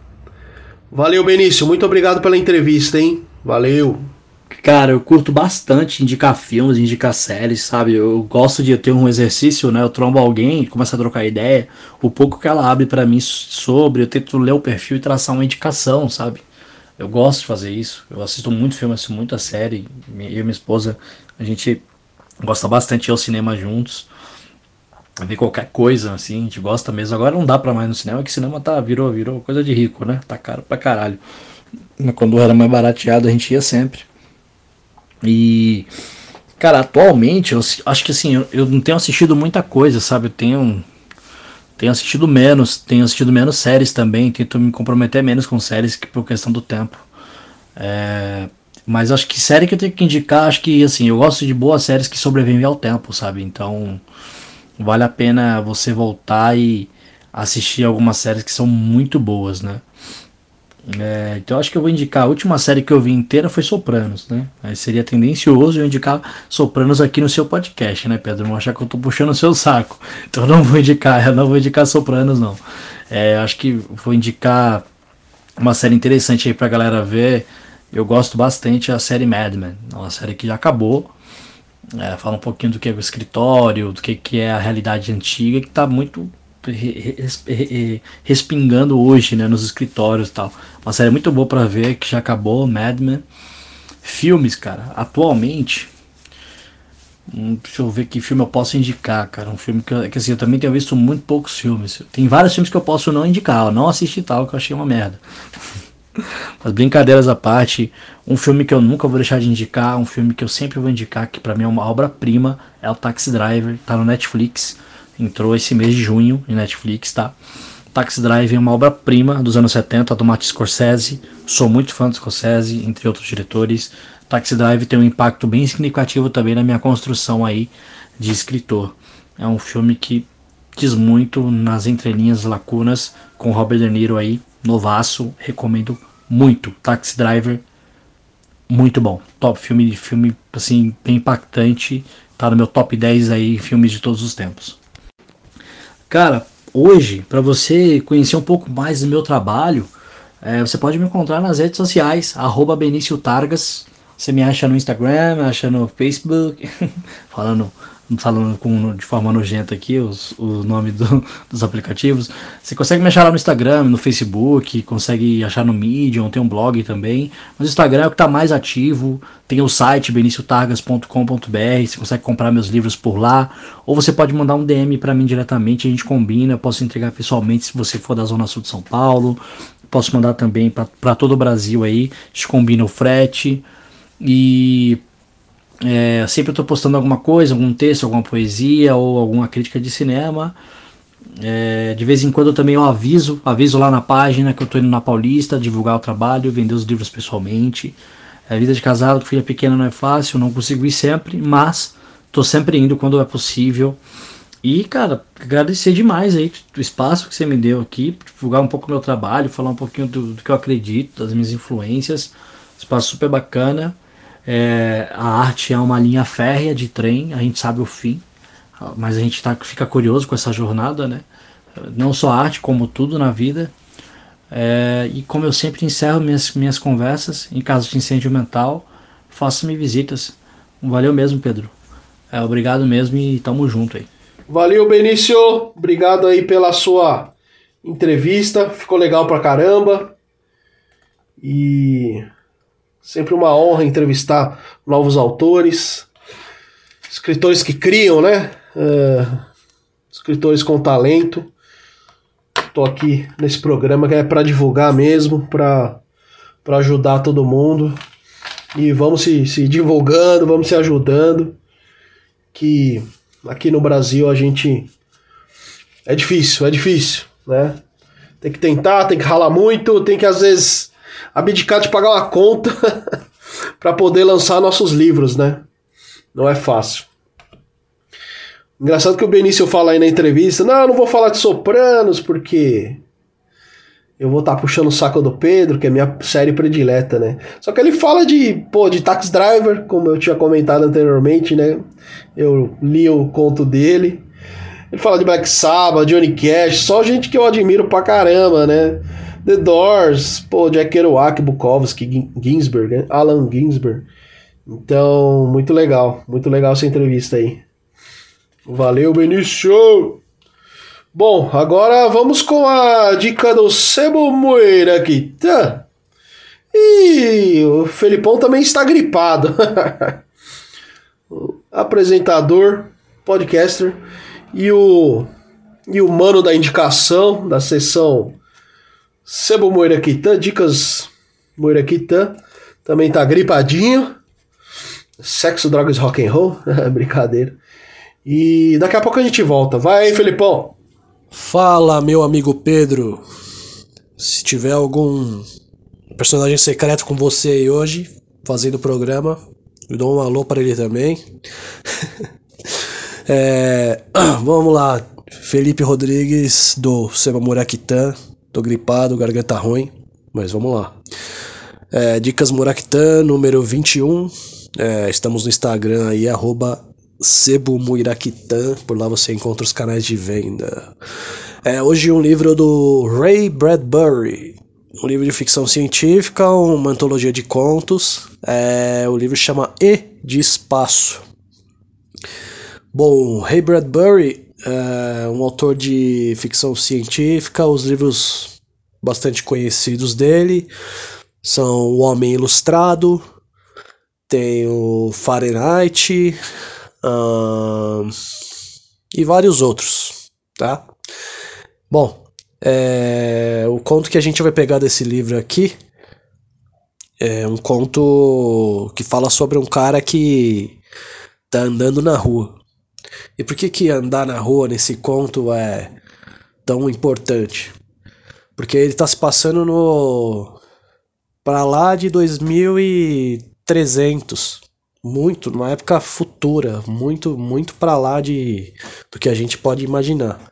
Valeu, Benício. Muito obrigado pela entrevista, hein? Valeu. Cara, eu curto bastante indicar filmes, indicar séries, sabe? Eu gosto de ter um exercício, né? Eu trombo alguém, começo a trocar ideia. O pouco que ela abre para mim sobre, eu tento ler o perfil e traçar uma indicação, sabe? Eu gosto de fazer isso. Eu assisto muito filme, assisto muita série. Eu e minha esposa, a gente gosta bastante de ir ao cinema juntos. Ver qualquer coisa, assim, a gente gosta mesmo. Agora não dá pra mais no cinema, que cinema tá, virou, virou coisa de rico, né? Tá caro pra caralho. Quando era mais barateado, a gente ia sempre. E, cara, atualmente, eu acho que assim, eu, eu não tenho assistido muita coisa, sabe? Eu tenho tenho assistido menos, tenho assistido menos séries também, tento me comprometer menos com séries que por questão do tempo. É, mas acho que série que eu tenho que indicar, acho que assim, eu gosto de boas séries que sobrevivem ao tempo, sabe? Então vale a pena você voltar e assistir algumas séries que são muito boas, né? É, então acho que eu vou indicar a última série que eu vi inteira foi Sopranos, né? Aí seria tendencioso eu indicar Sopranos aqui no seu podcast, né, Pedro? Não achar que eu tô puxando o seu saco. Então não vou indicar, eu não vou indicar Sopranos, não. É, acho que vou indicar uma série interessante aí pra galera ver. Eu gosto bastante a série Mad Men, uma série que já acabou. É, fala um pouquinho do que é o escritório, do que, que é a realidade antiga, que tá muito respingando hoje, né, nos escritórios e tal. Uma série muito boa para ver, que já acabou, Mad Men. Filmes, cara, atualmente. Hum, deixa eu ver que filme eu posso indicar, cara. Um filme que, que assim, eu também tenho visto muito poucos filmes. Tem vários filmes que eu posso não indicar, eu não assisti tal, que eu achei uma merda. Mas brincadeiras à parte, um filme que eu nunca vou deixar de indicar, um filme que eu sempre vou indicar, que para mim é uma obra-prima, é o Taxi Driver, tá no Netflix. Entrou esse mês de junho em Netflix, tá? Taxi Drive é uma obra-prima dos anos 70 do Martin Scorsese. Sou muito fã do Scorsese, entre outros diretores. Taxi Drive tem um impacto bem significativo também na minha construção aí de escritor. É um filme que diz muito nas entrelinhas lacunas com Robert De Niro aí, novaço, recomendo muito. Taxi Driver, muito bom. Top filme, filme assim bem impactante, tá no meu top 10 aí filmes de todos os tempos. Cara, hoje, para você conhecer um pouco mais do meu trabalho, é, você pode me encontrar nas redes sociais, arroba Benício Targas. Você me acha no Instagram, acha no Facebook, falando falando com, de forma nojenta aqui os, o nome do, dos aplicativos. Você consegue me achar lá no Instagram, no Facebook, consegue achar no Medium, tem um blog também. Mas o Instagram é o que está mais ativo. Tem o site beniciotargas.com.br, você consegue comprar meus livros por lá. Ou você pode mandar um DM para mim diretamente, a gente combina. Eu posso entregar pessoalmente se você for da Zona Sul de São Paulo. Posso mandar também para todo o Brasil aí. A gente combina o frete. E é, sempre estou postando alguma coisa, algum texto, alguma poesia ou alguma crítica de cinema. É, de vez em quando também eu aviso, aviso lá na página que eu estou indo na Paulista divulgar o trabalho, vender os livros pessoalmente. A vida de casado filha pequena não é fácil, não consigo ir sempre, mas estou sempre indo quando é possível. E, cara, agradecer demais aí o espaço que você me deu aqui, divulgar um pouco do meu trabalho, falar um pouquinho do, do que eu acredito, das minhas influências. Espaço super bacana. É, a arte é uma linha férrea de trem, a gente sabe o fim, mas a gente tá, fica curioso com essa jornada, né? Não só a arte, como tudo na vida. É, e como eu sempre encerro minhas, minhas conversas, em caso de incêndio mental, faça-me visitas. Valeu mesmo, Pedro. É, obrigado mesmo e tamo junto aí. Valeu, Benício. Obrigado aí pela sua entrevista. Ficou legal pra caramba. E Sempre uma honra entrevistar novos autores, escritores que criam, né? Uh, escritores com talento. Estou aqui nesse programa que é para divulgar mesmo, para ajudar todo mundo. E vamos se, se divulgando, vamos se ajudando. Que aqui no Brasil a gente. É difícil, é difícil, né? Tem que tentar, tem que ralar muito, tem que às vezes abdicar de pagar uma conta para poder lançar nossos livros, né? Não é fácil. Engraçado que o Benício fala aí na entrevista: não, não vou falar de Sopranos porque eu vou estar tá puxando o saco do Pedro, que é minha série predileta, né? Só que ele fala de, pô, de Tax Driver, como eu tinha comentado anteriormente, né? Eu li o conto dele. Ele fala de Black Sabbath, Johnny Cash, só gente que eu admiro pra caramba, né? The Doors, pô, Jack Kerouac, Bukowski, Ginsberg, né? Alan Ginsberg. Então, muito legal, muito legal essa entrevista aí. Valeu, Benício! Bom, agora vamos com a dica do Sebo Moeira aqui. Tá? E o Felipão também está gripado. apresentador, podcaster e o e o mano da indicação da sessão Sebo Moiraquitã, dicas Moiraquitã, também tá gripadinho. Sexo, drogas, rock and roll, brincadeira. E daqui a pouco a gente volta. Vai aí, Felipão. Fala, meu amigo Pedro. Se tiver algum personagem secreto com você aí hoje, fazendo o programa, eu dou um alô para ele também. é, vamos lá, Felipe Rodrigues do Seba Muraquitã. Tô gripado, garganta ruim, mas vamos lá. É, Dicas Muraquitã, número 21. É, estamos no Instagram aí, arroba por lá você encontra os canais de venda. É, hoje um livro do Ray Bradbury, um livro de ficção científica, uma antologia de contos. É, o livro chama E de Espaço. Bom, Ray Bradbury é um autor de ficção científica, os livros bastante conhecidos dele são O Homem Ilustrado, tem o Fahrenheit uh, e vários outros, tá? Bom, é, o conto que a gente vai pegar desse livro aqui é um conto que fala sobre um cara que tá andando na rua. E por que que andar na rua nesse conto é tão importante? Porque ele está se passando no para lá de 2300, muito, numa época futura, muito muito para lá de do que a gente pode imaginar.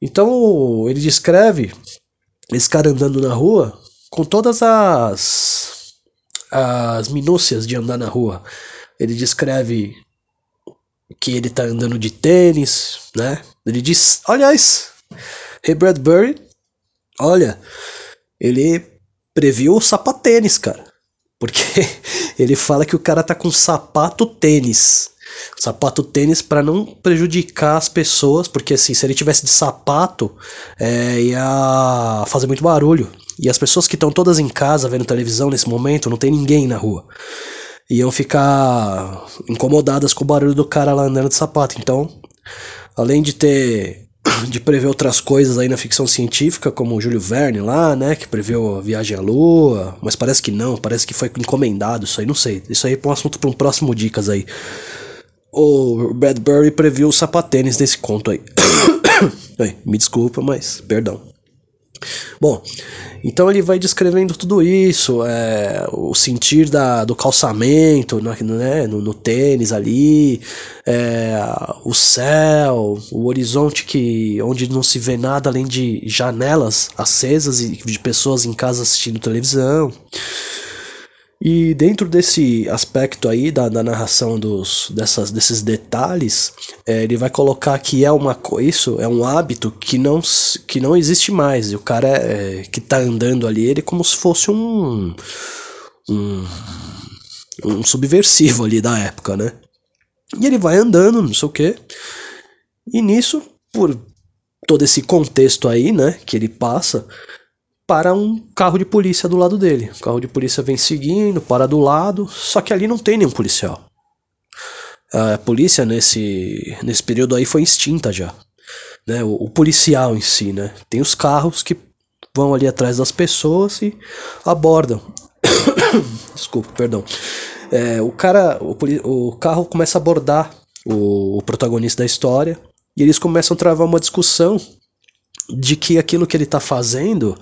Então ele descreve esse cara andando na rua com todas as as minúcias de andar na rua. Ele descreve que ele tá andando de tênis, né? Ele diz, aliás, Ray Bradbury, olha, ele previu o sapatênis, cara. Porque ele fala que o cara tá com sapato tênis. Sapato tênis para não prejudicar as pessoas, porque assim, se ele tivesse de sapato, é, ia fazer muito barulho. E as pessoas que estão todas em casa vendo televisão nesse momento, não tem ninguém na rua iam ficar incomodadas com o barulho do cara lá andando de sapato. Então, além de ter de prever outras coisas aí na ficção científica, como o Júlio Verne lá, né, que preveu a viagem à lua, mas parece que não, parece que foi encomendado isso aí, não sei. Isso aí é um assunto para um próximo dicas aí. O Bradbury previu o sapatênis desse conto aí. Me desculpa, mas perdão. Bom, então ele vai descrevendo tudo isso, é, o sentir da, do calçamento né, no, no tênis ali, é, o céu, o horizonte que onde não se vê nada além de janelas acesas e de pessoas em casa assistindo televisão. E dentro desse aspecto aí da, da narração dos, dessas, desses detalhes, é, ele vai colocar que é uma isso é um hábito que não, que não existe mais. E o cara é, que está andando ali, ele é como se fosse um, um, um subversivo ali da época, né? E ele vai andando, não sei o quê. E nisso, por todo esse contexto aí, né, que ele passa, para um carro de polícia do lado dele. O carro de polícia vem seguindo, para do lado, só que ali não tem nenhum policial. A polícia nesse, nesse período aí foi extinta já. Né? O, o policial em si, né? Tem os carros que vão ali atrás das pessoas e abordam. Desculpa, perdão. É, o cara, o, o, carro começa a abordar o, o protagonista da história e eles começam a travar uma discussão de que aquilo que ele está fazendo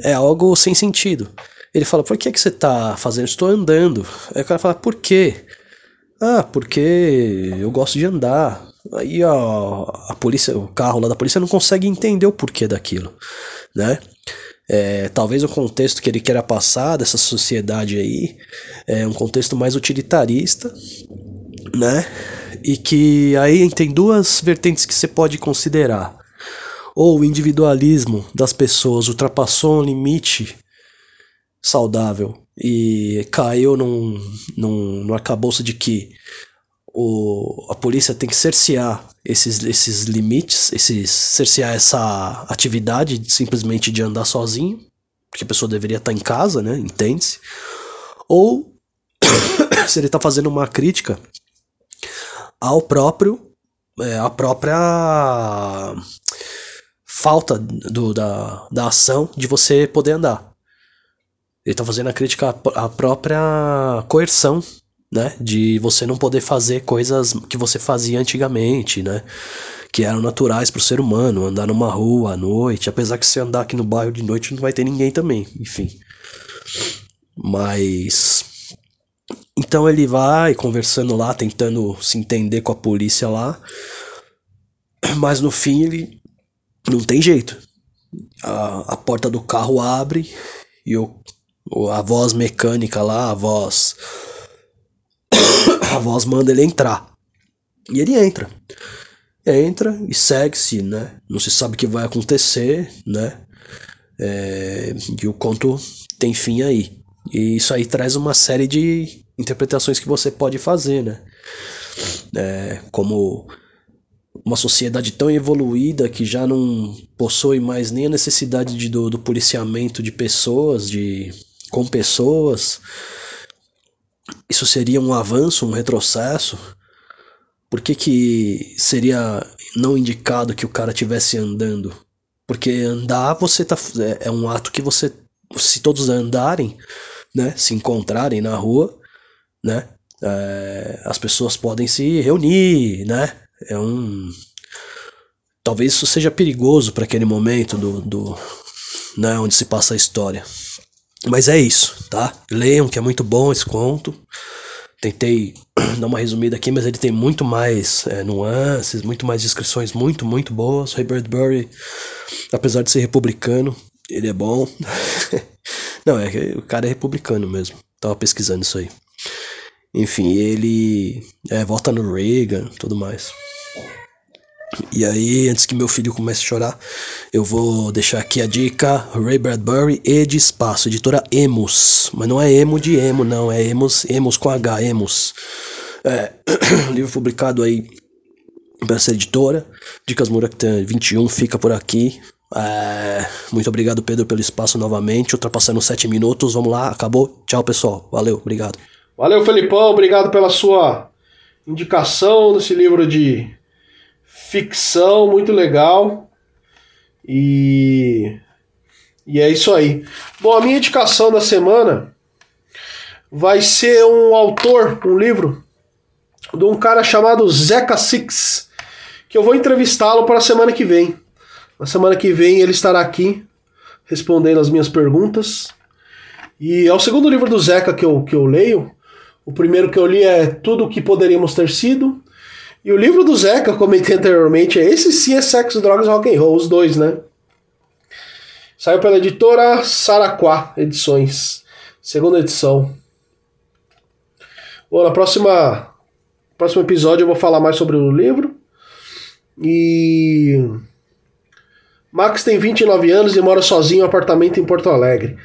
é algo sem sentido. Ele fala, por que, que você está fazendo? Estou andando. Aí o cara fala, por quê? Ah, porque eu gosto de andar. Aí a, a polícia, o carro lá da polícia não consegue entender o porquê daquilo, né? É, talvez o contexto que ele queira passar dessa sociedade aí é um contexto mais utilitarista, né? E que aí tem duas vertentes que você pode considerar. Ou o individualismo das pessoas ultrapassou um limite saudável e caiu num, num, num arcabouço de que o, a polícia tem que cercear esses, esses limites, esses, cercear essa atividade simplesmente de andar sozinho, porque a pessoa deveria estar em casa, né? Entende-se. Ou se ele está fazendo uma crítica ao próprio, é, a própria falta do, da, da ação de você poder andar. Ele está fazendo a crítica à própria coerção né? De você não poder fazer coisas que você fazia antigamente, né? Que eram naturais para o ser humano, andar numa rua à noite, apesar que se andar aqui no bairro de noite não vai ter ninguém também, enfim. Mas então ele vai conversando lá, tentando se entender com a polícia lá, mas no fim ele não tem jeito. A, a porta do carro abre e o, a voz mecânica lá, a voz a voz manda ele entrar. E ele entra. Entra e segue-se, né? Não se sabe o que vai acontecer, né? É, e o conto tem fim aí. E isso aí traz uma série de interpretações que você pode fazer, né? É, como uma sociedade tão evoluída que já não possui mais nem a necessidade de, do, do policiamento de pessoas, de com pessoas, isso seria um avanço, um retrocesso? Por que, que seria não indicado que o cara estivesse andando? Porque andar você tá é, é um ato que você se todos andarem, né, se encontrarem na rua, né, é, as pessoas podem se reunir, né? É um talvez isso seja perigoso para aquele momento do, do né, onde se passa a história. Mas é isso, tá? Leiam, que é muito bom esse conto. Tentei dar uma resumida aqui, mas ele tem muito mais é, nuances, muito mais descrições muito, muito boas. Ray Bradbury, apesar de ser republicano, ele é bom. Não, é o cara é republicano mesmo. Tava pesquisando isso aí. Enfim, ele é, vota no Reagan tudo mais. E aí, antes que meu filho comece a chorar, eu vou deixar aqui a dica: Ray Bradbury e de Espaço, editora Emos. Mas não é emo de emo, não, é Emos, Emos com H, Emos. É, livro publicado aí por essa editora. Dicas Muraktan 21 fica por aqui. É, muito obrigado, Pedro, pelo espaço novamente. Ultrapassando 7 minutos, vamos lá, acabou. Tchau, pessoal. Valeu, obrigado. Valeu, Felipão, obrigado pela sua indicação nesse livro de ficção muito legal. E e é isso aí. Bom, a minha indicação da semana vai ser um autor, um livro de um cara chamado Zeca Six, que eu vou entrevistá-lo para a semana que vem. Na semana que vem ele estará aqui respondendo as minhas perguntas. E é o segundo livro do Zeca que eu, que eu leio. O primeiro que eu li é Tudo o que Poderíamos Ter Sido. E o livro do Zeca, comentei anteriormente, é esse sim é Sexo, Drogas e Rock and Roll, os dois, né? Saiu pela editora Saraquá Edições, segunda edição. Bom, na próxima próximo episódio eu vou falar mais sobre o livro. E Max tem 29 anos e mora sozinho em um apartamento em Porto Alegre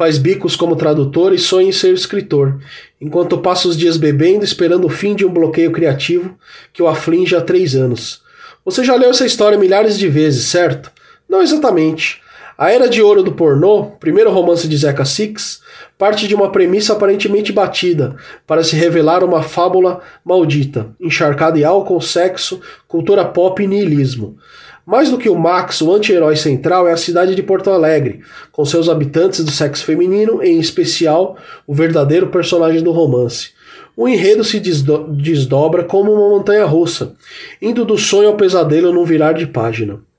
faz bicos como tradutor e sonha em ser escritor, enquanto passa os dias bebendo, esperando o fim de um bloqueio criativo que o aflige há três anos. Você já leu essa história milhares de vezes, certo? Não exatamente. A Era de Ouro do Pornô, primeiro romance de Zeca Six, parte de uma premissa aparentemente batida para se revelar uma fábula maldita, encharcada em álcool, sexo, cultura pop e niilismo. Mais do que o Max, o anti-herói central é a cidade de Porto Alegre, com seus habitantes do sexo feminino, em especial o verdadeiro personagem do romance. O enredo se desdo desdobra como uma montanha russa, indo do sonho ao pesadelo num virar de página.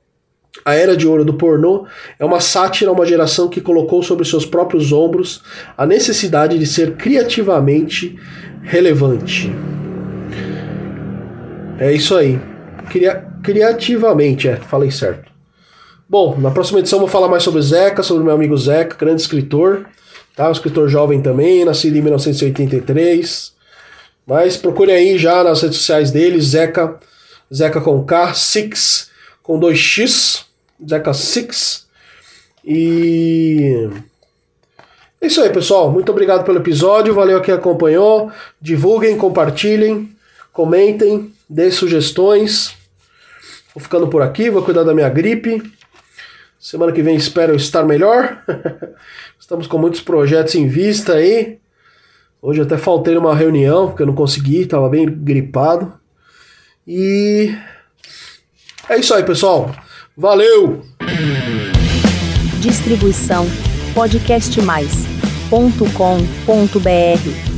A Era de Ouro do Pornô é uma sátira a uma geração que colocou sobre seus próprios ombros a necessidade de ser criativamente relevante. É isso aí. Cria criativamente, é, falei certo. Bom, na próxima edição vou falar mais sobre Zeca, sobre meu amigo Zeca, grande escritor, tá? Um escritor jovem também, nascido em 1983. Mas procure aí já nas redes sociais dele, Zeca, Zeca com K, Six, com 2x, Zeca Six. E é isso aí, pessoal. Muito obrigado pelo episódio. Valeu quem acompanhou. Divulguem, compartilhem, comentem, deem sugestões. Vou ficando por aqui, vou cuidar da minha gripe. Semana que vem espero estar melhor. Estamos com muitos projetos em vista aí. Hoje até faltei numa reunião, porque eu não consegui, estava bem gripado. E é isso aí, pessoal. Valeu! Distribuição podcastmais.com.br